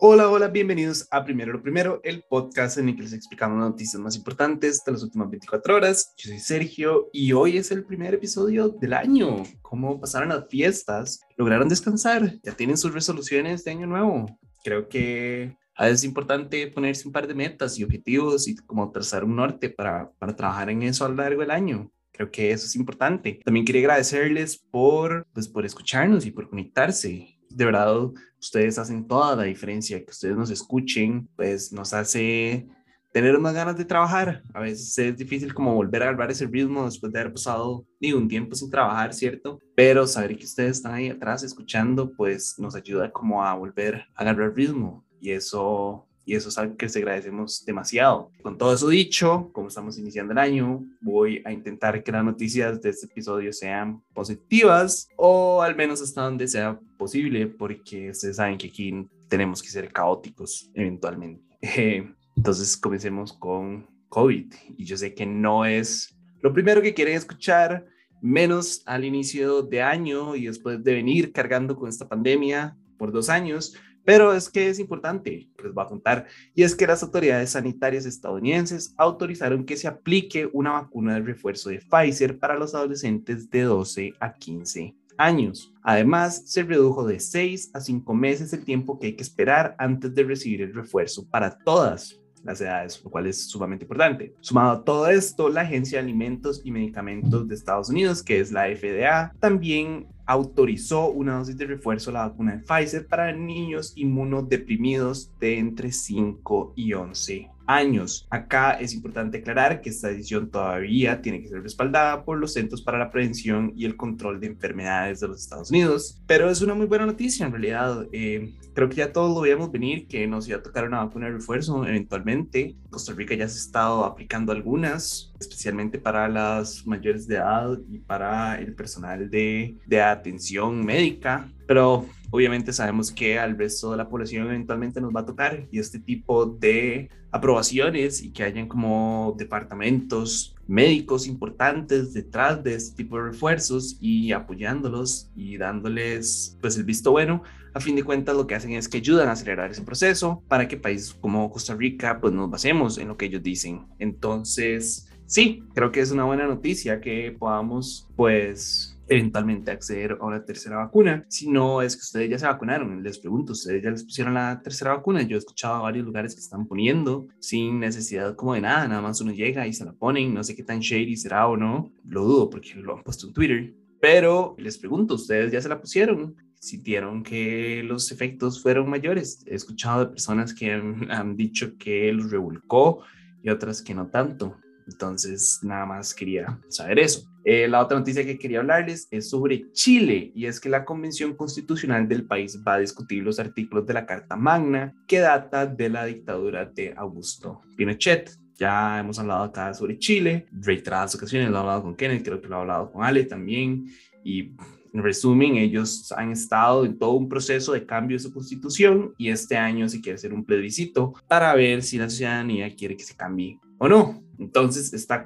Hola, hola, bienvenidos a Primero lo Primero, el podcast en el que les explicamos las noticias más importantes de las últimas 24 horas. Yo soy Sergio y hoy es el primer episodio del año. ¿Cómo pasaron las fiestas? ¿Lograron descansar? ¿Ya tienen sus resoluciones de año nuevo? Creo que es importante ponerse un par de metas y objetivos y como trazar un norte para, para trabajar en eso a lo largo del año. Creo que eso es importante. También quería agradecerles por, pues, por escucharnos y por conectarse de verdad ustedes hacen toda la diferencia, que ustedes nos escuchen, pues nos hace tener más ganas de trabajar. A veces es difícil como volver a agarrar ese ritmo después de haber pasado digo, un tiempo sin trabajar, ¿cierto? Pero saber que ustedes están ahí atrás escuchando, pues nos ayuda como a volver a agarrar ritmo y eso y eso es algo que les agradecemos demasiado. Con todo eso dicho, como estamos iniciando el año, voy a intentar que las noticias de este episodio sean positivas o al menos hasta donde sea posible, porque ustedes saben que aquí tenemos que ser caóticos eventualmente. entonces, comencemos con COVID. Y yo sé que no es lo primero que quieren escuchar, menos al inicio de año y después de venir cargando con esta pandemia por dos años, pero es que es importante, les voy a contar, y es que las autoridades sanitarias estadounidenses autorizaron que se aplique una vacuna de refuerzo de Pfizer para los adolescentes de 12 a 15 años. Además, se redujo de 6 a 5 meses el tiempo que hay que esperar antes de recibir el refuerzo para todas las edades, lo cual es sumamente importante. Sumado a todo esto, la Agencia de Alimentos y Medicamentos de Estados Unidos, que es la FDA, también autorizó una dosis de refuerzo la vacuna de Pfizer para niños inmunodeprimidos de entre 5 y 11 años. Acá es importante aclarar que esta decisión todavía tiene que ser respaldada por los Centros para la Prevención y el Control de Enfermedades de los Estados Unidos, pero es una muy buena noticia en realidad. Eh, creo que ya todos lo veíamos venir, que nos iba a tocar una vacuna de refuerzo eventualmente. Costa Rica ya se ha estado aplicando algunas, especialmente para las mayores de edad y para el personal de, de atención médica, pero obviamente sabemos que al resto de la población eventualmente nos va a tocar y este tipo de aprobaciones y que hayan como departamentos médicos importantes detrás de este tipo de refuerzos y apoyándolos y dándoles pues el visto bueno a fin de cuentas lo que hacen es que ayudan a acelerar ese proceso para que países como Costa Rica pues nos basemos en lo que ellos dicen. Entonces sí creo que es una buena noticia que podamos pues eventualmente acceder a una tercera vacuna. Si no es que ustedes ya se vacunaron, les pregunto, ¿ustedes ya les pusieron la tercera vacuna? Yo he escuchado a varios lugares que están poniendo sin necesidad como de nada, nada más uno llega y se la ponen, no sé qué tan shady será o no, lo dudo porque lo han puesto en Twitter, pero les pregunto, ¿ustedes ya se la pusieron? sintieron que los efectos fueron mayores. He escuchado de personas que han, han dicho que los revolcó y otras que no tanto. Entonces, nada más quería saber eso. Eh, la otra noticia que quería hablarles es sobre Chile y es que la Convención Constitucional del país va a discutir los artículos de la Carta Magna que data de la dictadura de Augusto Pinochet. Ya hemos hablado acá sobre Chile, reiteradas ocasiones, lo he hablado con Kenneth, creo que lo he hablado con Ale también y en resumen, ellos han estado en todo un proceso de cambio de su constitución y este año se quiere hacer un plebiscito para ver si la ciudadanía quiere que se cambie o no. Entonces, esta,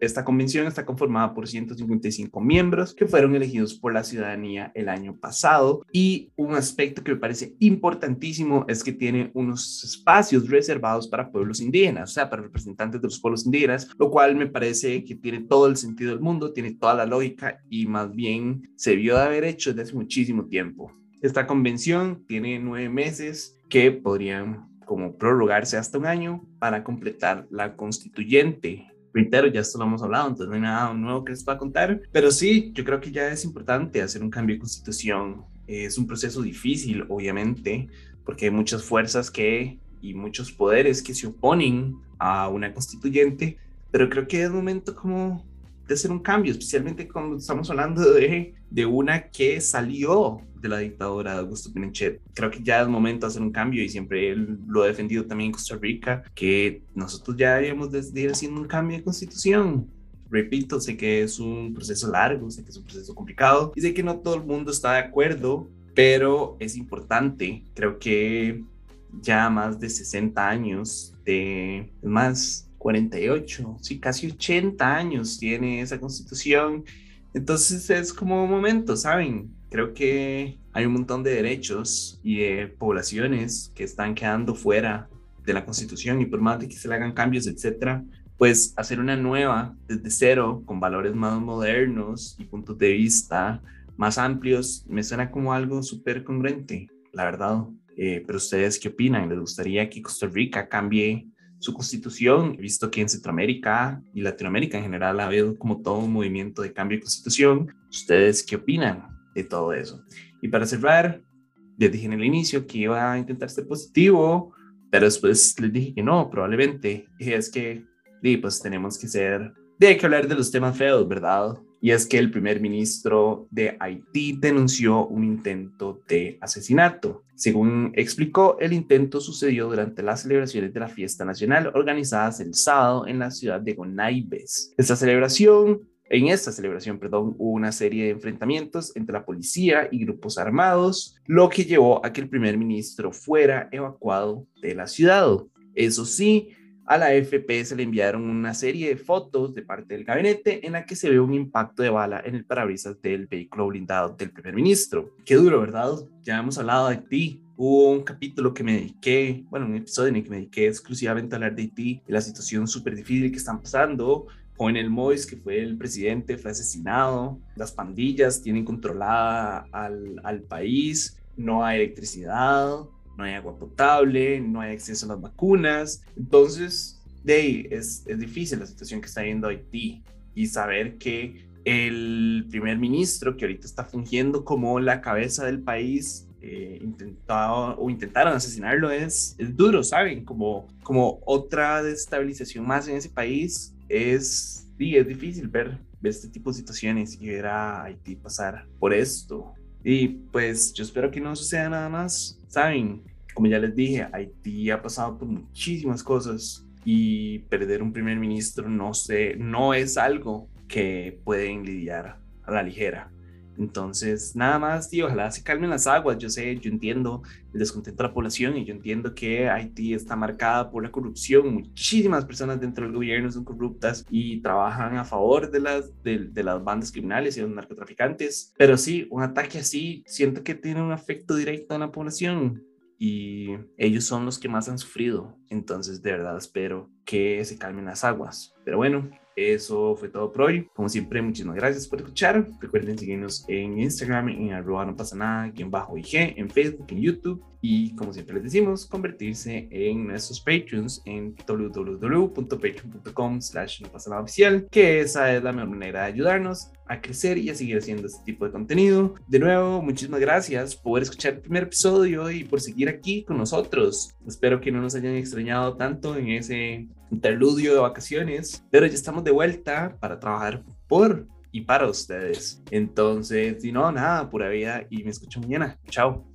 esta convención está conformada por 155 miembros que fueron elegidos por la ciudadanía el año pasado y un aspecto que me parece importantísimo es que tiene unos espacios reservados para pueblos indígenas, o sea, para representantes de los pueblos indígenas, lo cual me parece que tiene todo el sentido del mundo, tiene toda la lógica y más bien se vio de haber hecho desde hace muchísimo tiempo. Esta convención tiene nueve meses que podrían como prorrogarse hasta un año para completar la constituyente. Reitero, ya esto lo hemos hablado, entonces no hay nada nuevo que les pueda contar, pero sí, yo creo que ya es importante hacer un cambio de constitución. Es un proceso difícil, obviamente, porque hay muchas fuerzas que y muchos poderes que se oponen a una constituyente, pero creo que es momento como de hacer un cambio, especialmente cuando estamos hablando de, de una que salió de la dictadura de Augusto Pinochet. Creo que ya es momento de hacer un cambio y siempre él lo ha defendido también en Costa Rica, que nosotros ya debemos de ir haciendo un cambio de constitución. Repito, sé que es un proceso largo, sé que es un proceso complicado y sé que no todo el mundo está de acuerdo, pero es importante. Creo que ya más de 60 años de más 48, sí, casi 80 años tiene esa constitución. Entonces es como un momento, ¿saben? Creo que hay un montón de derechos y de poblaciones que están quedando fuera de la constitución y por más de que se le hagan cambios, etcétera, pues hacer una nueva desde cero con valores más modernos y puntos de vista más amplios me suena como algo súper congruente, la verdad. Eh, pero ustedes qué opinan? ¿Les gustaría que Costa Rica cambie su constitución? He visto que en Centroamérica y Latinoamérica en general ha habido como todo un movimiento de cambio de constitución. ¿Ustedes qué opinan de todo eso? Y para cerrar, les dije en el inicio que iba a intentar ser positivo, pero después les dije que no, probablemente. Y es que, pues tenemos que ser, de que hablar de los temas feos, ¿verdad? Y es que el primer ministro de Haití denunció un intento de asesinato. Según explicó, el intento sucedió durante las celebraciones de la fiesta nacional organizadas el sábado en la ciudad de Gonaibes. Esta celebración en esta celebración, perdón, hubo una serie de enfrentamientos entre la policía y grupos armados, lo que llevó a que el primer ministro fuera evacuado de la ciudad. Eso sí, a la AFP se le enviaron una serie de fotos de parte del gabinete en la que se ve un impacto de bala en el parabrisas del vehículo blindado del primer ministro. Qué duro, ¿verdad? Ya hemos hablado de Haití. Hubo un capítulo que me dediqué, bueno, un episodio en el que me dediqué exclusivamente a hablar de Haití y la situación súper difícil que están pasando. Con el Mois, que fue el presidente, fue asesinado. Las pandillas tienen controlada al, al país. No hay electricidad no hay agua potable, no hay acceso a las vacunas. Entonces, de es, es difícil la situación que está viendo Haití y saber que el primer ministro que ahorita está fungiendo como la cabeza del país eh, intentado o intentaron asesinarlo es, es duro, ¿saben? Como, como otra destabilización más en ese país es, sí, es difícil ver, ver este tipo de situaciones y ver a Haití pasar por esto. Y pues yo espero que no suceda nada más. Saben, como ya les dije, Haití ha pasado por muchísimas cosas y perder un primer ministro no, sé, no es algo que pueden lidiar a la ligera. Entonces, nada más, tío, ojalá se calmen las aguas. Yo sé, yo entiendo el descontento de la población y yo entiendo que Haití está marcada por la corrupción. Muchísimas personas dentro del gobierno son corruptas y trabajan a favor de las, de, de las bandas criminales y los narcotraficantes. Pero sí, un ataque así siento que tiene un efecto directo en la población y ellos son los que más han sufrido. Entonces, de verdad, espero que se calmen las aguas. Pero bueno, eso fue todo por hoy. Como siempre, muchísimas gracias por escuchar. Recuerden seguirnos en Instagram, en arroba no pasa nada, aquí en bajo IG, en Facebook, en YouTube. Y como siempre les decimos, convertirse en nuestros Patreons en www.patreon.com slash no pasa nada oficial, que esa es la mejor manera de ayudarnos a crecer y a seguir haciendo este tipo de contenido. De nuevo, muchísimas gracias por escuchar el primer episodio y por seguir aquí con nosotros. Espero que no nos hayan extrañado tanto en ese interludio de vacaciones, pero ya estamos de vuelta para trabajar por y para ustedes. Entonces, si no, nada, pura vida y me escucho mañana. Chao.